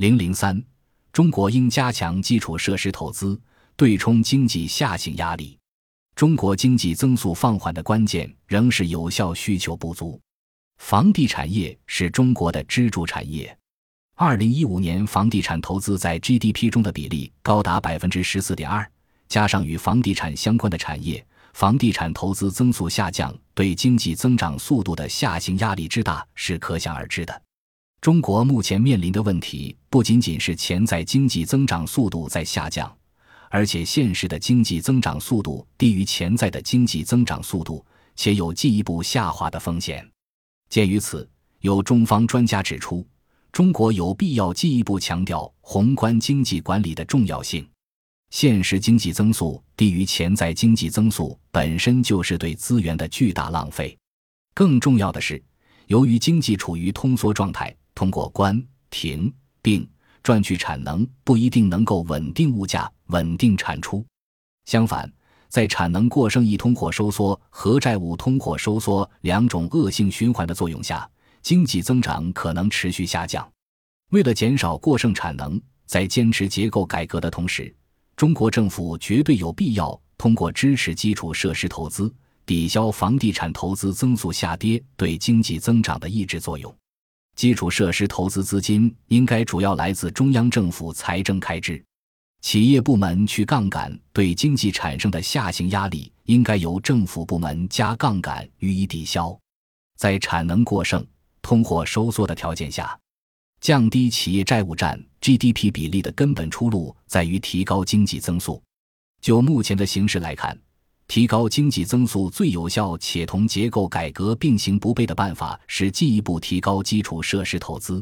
零零三，中国应加强基础设施投资，对冲经济下行压力。中国经济增速放缓的关键仍是有效需求不足。房地产业是中国的支柱产业。二零一五年，房地产投资在 GDP 中的比例高达百分之十四点二，加上与房地产相关的产业，房地产投资增速下降，对经济增长速度的下行压力之大是可想而知的。中国目前面临的问题不仅仅是潜在经济增长速度在下降。而且现实的经济增长速度低于潜在的经济增长速度，且有进一步下滑的风险。鉴于此，有中方专家指出，中国有必要进一步强调宏观经济管理的重要性。现实经济增速低于潜在经济增速本身就是对资源的巨大浪费。更重要的是，由于经济处于通缩状态，通过关停并。赚取产能不一定能够稳定物价、稳定产出。相反，在产能过剩、一通货收缩和债务通货收缩两种恶性循环的作用下，经济增长可能持续下降。为了减少过剩产能，在坚持结构改革的同时，中国政府绝对有必要通过支持基础设施投资，抵消房地产投资增速下跌对经济增长的抑制作用。基础设施投资资金应该主要来自中央政府财政开支，企业部门去杠杆对经济产生的下行压力，应该由政府部门加杠杆予以抵消。在产能过剩、通货收缩的条件下，降低企业债务占 GDP 比例的根本出路在于提高经济增速。就目前的形势来看。提高经济增速最有效且同结构改革并行不悖的办法是进一步提高基础设施投资。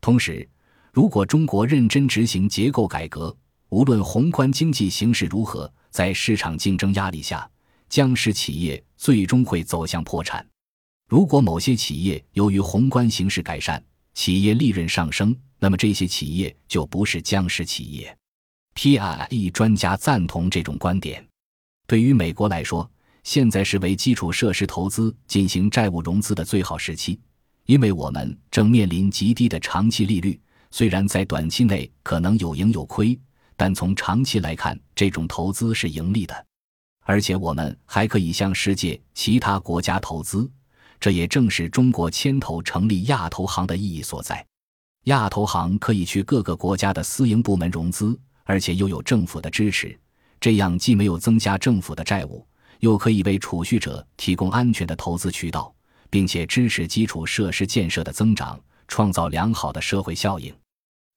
同时，如果中国认真执行结构改革，无论宏观经济形势如何，在市场竞争压力下，将使企业最终会走向破产。如果某些企业由于宏观形势改善，企业利润上升，那么这些企业就不是僵尸企业。PRE 专家赞同这种观点。对于美国来说，现在是为基础设施投资进行债务融资的最好时期，因为我们正面临极低的长期利率。虽然在短期内可能有盈有亏，但从长期来看，这种投资是盈利的。而且我们还可以向世界其他国家投资，这也正是中国牵头成立亚投行的意义所在。亚投行可以去各个国家的私营部门融资，而且又有政府的支持。这样既没有增加政府的债务，又可以为储蓄者提供安全的投资渠道，并且支持基础设施建设的增长，创造良好的社会效应。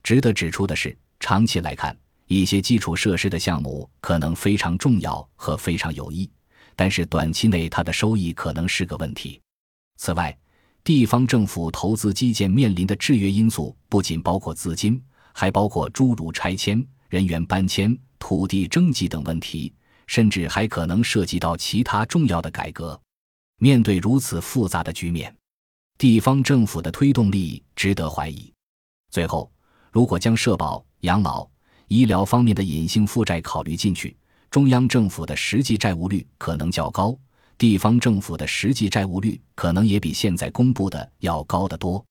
值得指出的是，长期来看，一些基础设施的项目可能非常重要和非常有益，但是短期内它的收益可能是个问题。此外，地方政府投资基建面临的制约因素不仅包括资金，还包括诸如拆迁、人员搬迁。土地征集等问题，甚至还可能涉及到其他重要的改革。面对如此复杂的局面，地方政府的推动力值得怀疑。最后，如果将社保、养老、医疗方面的隐性负债考虑进去，中央政府的实际债务率可能较高，地方政府的实际债务率可能也比现在公布的要高得多。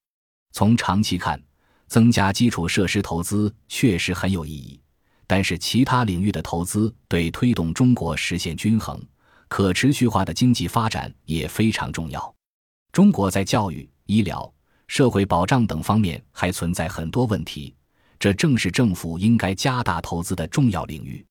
从长期看，增加基础设施投资确实很有意义。但是，其他领域的投资对推动中国实现均衡、可持续化的经济发展也非常重要。中国在教育、医疗、社会保障等方面还存在很多问题，这正是政府应该加大投资的重要领域。